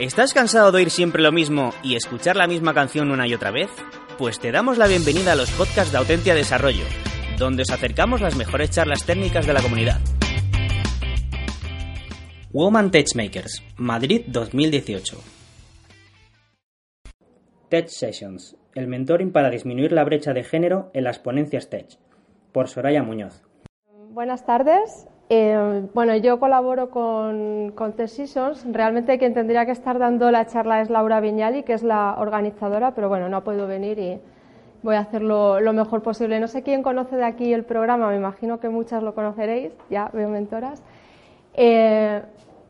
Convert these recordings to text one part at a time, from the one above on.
¿Estás cansado de oír siempre lo mismo y escuchar la misma canción una y otra vez? Pues te damos la bienvenida a los podcasts de Autentia Desarrollo, donde os acercamos las mejores charlas técnicas de la comunidad. Woman Techmakers, Madrid 2018. Tech Sessions, el mentoring para disminuir la brecha de género en las ponencias Tech, por Soraya Muñoz. Buenas tardes, eh, bueno, yo colaboro con, con Sessions. Realmente quien tendría que estar dando la charla es Laura Viñali, que es la organizadora, pero bueno, no ha podido venir y voy a hacerlo lo mejor posible. No sé quién conoce de aquí el programa, me imagino que muchas lo conoceréis, ya veo mentoras. Eh,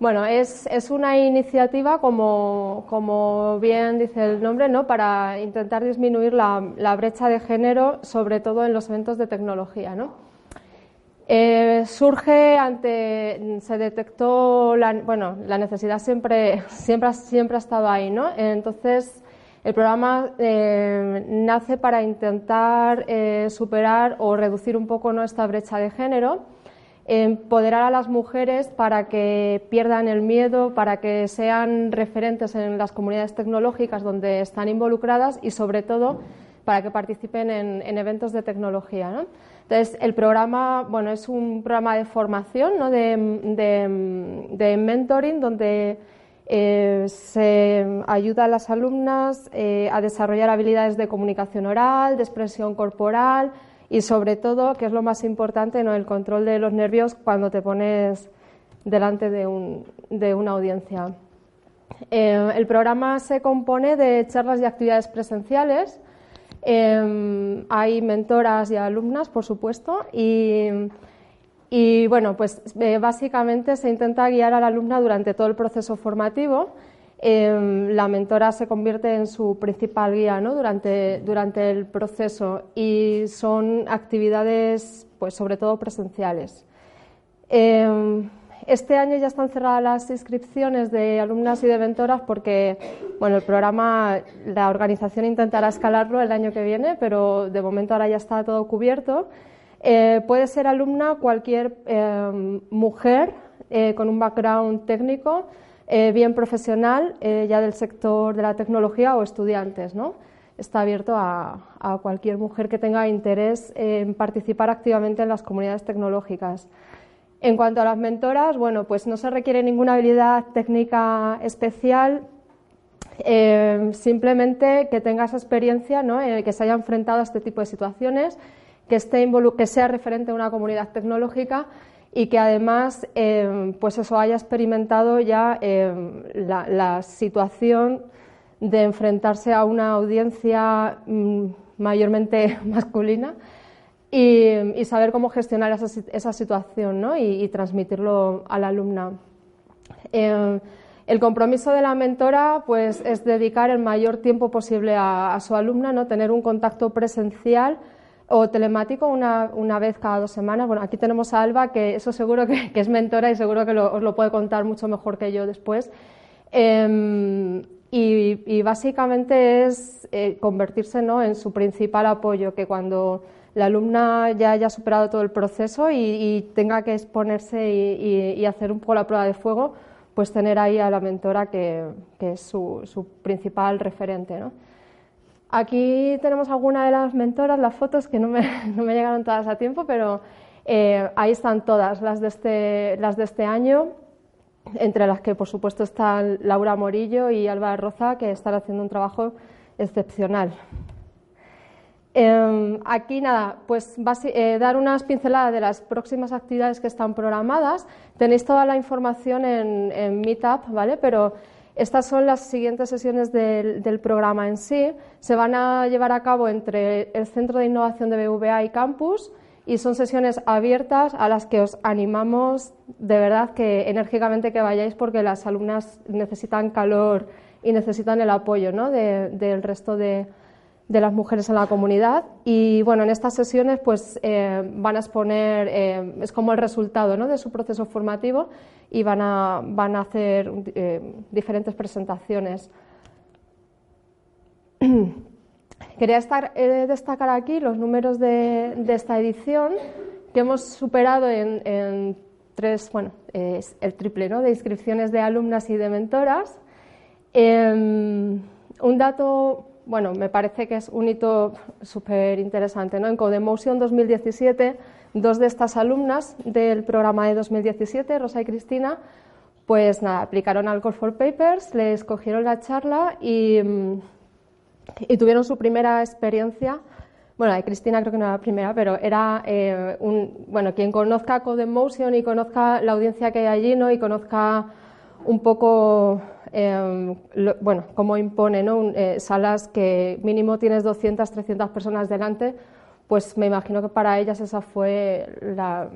bueno, es, es, una iniciativa, como, como, bien dice el nombre, ¿no? para intentar disminuir la, la brecha de género, sobre todo en los eventos de tecnología. ¿no? Eh, surge ante, se detectó, la, bueno, la necesidad siempre, siempre, siempre ha estado ahí, ¿no? Entonces, el programa eh, nace para intentar eh, superar o reducir un poco nuestra brecha de género, empoderar a las mujeres para que pierdan el miedo, para que sean referentes en las comunidades tecnológicas donde están involucradas y, sobre todo, para que participen en, en eventos de tecnología. ¿no? Entonces, el programa, bueno, es un programa de formación, ¿no? de, mentoring, donde eh, se ayuda a las alumnas eh, a desarrollar habilidades de comunicación oral, de expresión corporal y, sobre todo, que es lo más importante, ¿no? el control de los nervios cuando te pones delante de, una audiencia. Eh, el programa se compone de charlas y actividades presenciales Em, hay mentoras y alumnas, por supuesto, y, bueno, pues eh, básicamente se intenta guiar a la alumna durante todo el proceso formativo. Em, la mentora se convierte en su principal guía ¿no? durante, durante el proceso y son actividades, pues sobre todo presenciales. Em, este año ya están cerradas las inscripciones de alumnas y de mentoras porque bueno, el programa, la organización intentará escalarlo el año que viene, pero de momento ahora ya está todo cubierto. Eh, puede ser alumna cualquier eh, mujer eh, con un background técnico, bien profesional, ya del sector de la tecnología o estudiantes. ¿no? Está abierto a, a cualquier mujer que tenga interés en participar activamente en las comunidades tecnológicas. En cuanto a las mentoras, bueno, pues no se requiere ninguna habilidad técnica especial, eh, simplemente que tenga esa experiencia, ¿no? Eh, que se haya enfrentado a este tipo de situaciones, que, esté que sea referente a una comunidad tecnológica y que además eh, pues eso haya experimentado ya la, la, situación de enfrentarse a una audiencia mm, mayormente masculina y, saber cómo gestionar esa, situación ¿no? y, transmitirlo a la alumna. Eh, el compromiso de la mentora pues, es dedicar el mayor tiempo posible a, su alumna, ¿no? tener un contacto presencial o telemático una, una, vez cada dos semanas. Bueno, aquí tenemos a Alba, que eso seguro que, es mentora y seguro que os lo puede contar mucho mejor que yo después. Em, y, básicamente es eh, convertirse ¿no? en su principal apoyo, que cuando la alumna ya haya superado todo el proceso y, tenga que exponerse y, hacer un poco la prueba de fuego, pues tener ahí a la mentora que, es su, principal referente. Aquí tenemos algunas de las mentoras, las fotos que no me, llegaron todas a tiempo, pero eh, ahí están todas las de, este, las de este año, entre las que por supuesto están Laura Morillo y Alba Roza, que están haciendo un trabajo excepcional. Em, aquí nada, pues eh, dar unas pinceladas de las próximas actividades que están programadas. Tenéis toda la información en, Meetup, ¿vale? Pero estas son las siguientes sesiones del, programa en sí. Se van a llevar a cabo entre el Centro de Innovación de BVA y Campus y son sesiones abiertas a las que os animamos de verdad que enérgicamente que vayáis porque las alumnas necesitan calor y necesitan el apoyo ¿no? del resto de de las mujeres en la comunidad y bueno en estas sesiones pues eh, van a exponer eh, es como el resultado ¿no? de su proceso formativo y van a, van a hacer eh, diferentes presentaciones quería estar, destacar aquí los números de, de, esta edición que hemos superado en, tres bueno es el triple ¿no? de inscripciones de alumnas y de mentoras Em, un dato, bueno, me parece que es un hito súper interesante. ¿no? En Codemotion 2017, dos de estas alumnas del programa de 2017, Rosa y Cristina, pues nada, aplicaron al Call for Papers, les cogieron la charla y, tuvieron su primera experiencia bueno, de Cristina creo que no era la primera, pero era eh, un, bueno, quien conozca Codemotion y conozca la audiencia que hay allí, ¿no? Y conozca un poco, eh, bueno, cómo impone, ¿no? Eh, salas que mínimo tienes 200, 300 personas delante, pues me imagino que para ellas esa fue la,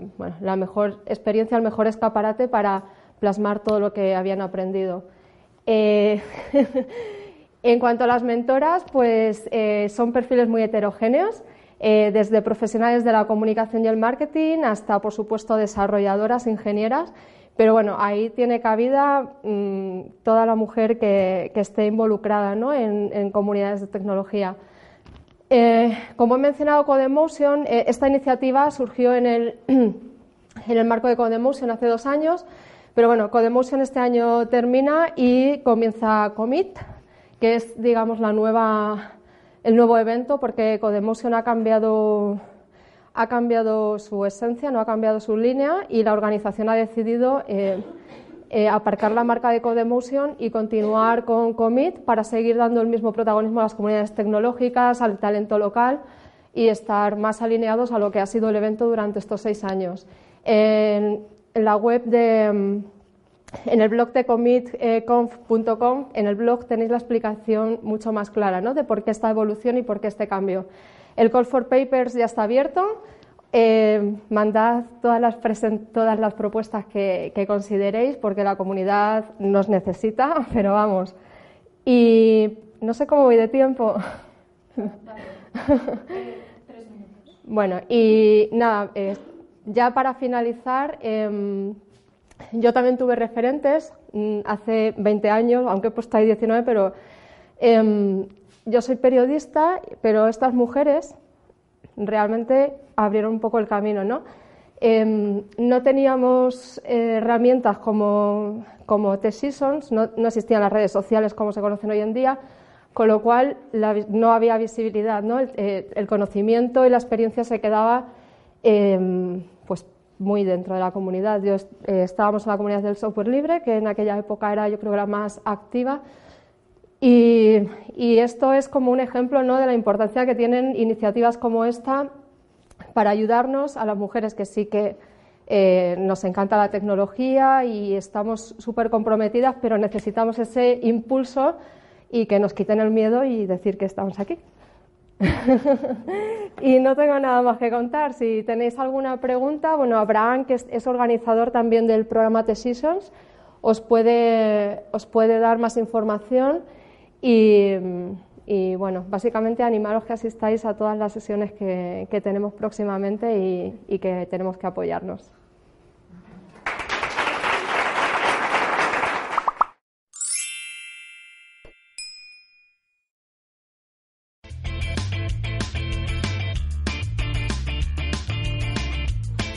mejor experiencia, el mejor escaparate para plasmar todo lo que habían aprendido. En cuanto a las mentoras, pues eh, son perfiles muy heterogéneos, eh, desde profesionales de la comunicación y el marketing hasta, por supuesto, desarrolladoras, ingenieras. Pero bueno, ahí tiene cabida mm, toda la mujer que, esté involucrada en, comunidades de tecnología. Eh, como he mencionado, Codemotion, esta iniciativa surgió en el, en el marco de Codemotion hace dos años, pero bueno, Codemotion este año termina y comienza Commit, que es, digamos, la nueva, el nuevo evento, porque Codemotion ha cambiado, ha cambiado su esencia, no ha cambiado su línea y la organización ha decidido eh, eh, aparcar la marca de Codemotion y continuar con Commit para seguir dando el mismo protagonismo a las comunidades tecnológicas, al talento local y estar más alineados a lo que ha sido el evento durante estos seis años. en la web de en el blog de commitconf.com, en el blog tenéis la explicación mucho más clara ¿no? de por qué esta evolución y por qué este cambio. El Call for Papers ya está abierto. Eh, mandad todas las, todas las propuestas que, consideréis porque la comunidad nos necesita, pero vamos. Y no sé cómo voy de tiempo. bueno, y nada, eh, ya para finalizar. Em, yo también tuve referentes mm, hace 20 años, aunque he puesto ahí 19, pero em, yo soy periodista, pero estas mujeres realmente abrieron un poco el camino, ¿no? Em, no teníamos eh, herramientas como, como T-Seasons, no, existían las redes sociales como se conocen hoy en día, con lo cual no había visibilidad, ¿no? El, eh, el, conocimiento y la experiencia se quedaba em, pues muy dentro de la comunidad. Yo, eh, estábamos en la comunidad del software libre, que en aquella época era yo creo la más activa. Y, esto es como un ejemplo ¿no? de la importancia que tienen iniciativas como esta para ayudarnos a las mujeres que sí que eh, nos encanta la tecnología y estamos súper comprometidas, pero necesitamos ese impulso y que nos quiten el miedo y decir que estamos aquí. y no tengo nada más que contar. Si tenéis alguna pregunta, bueno, Abraham, que es, organizador también del programa The Seasons, os puede, os puede dar más información y, bueno, básicamente animaros que asistáis a todas las sesiones que, tenemos próximamente y que tenemos que apoyarnos.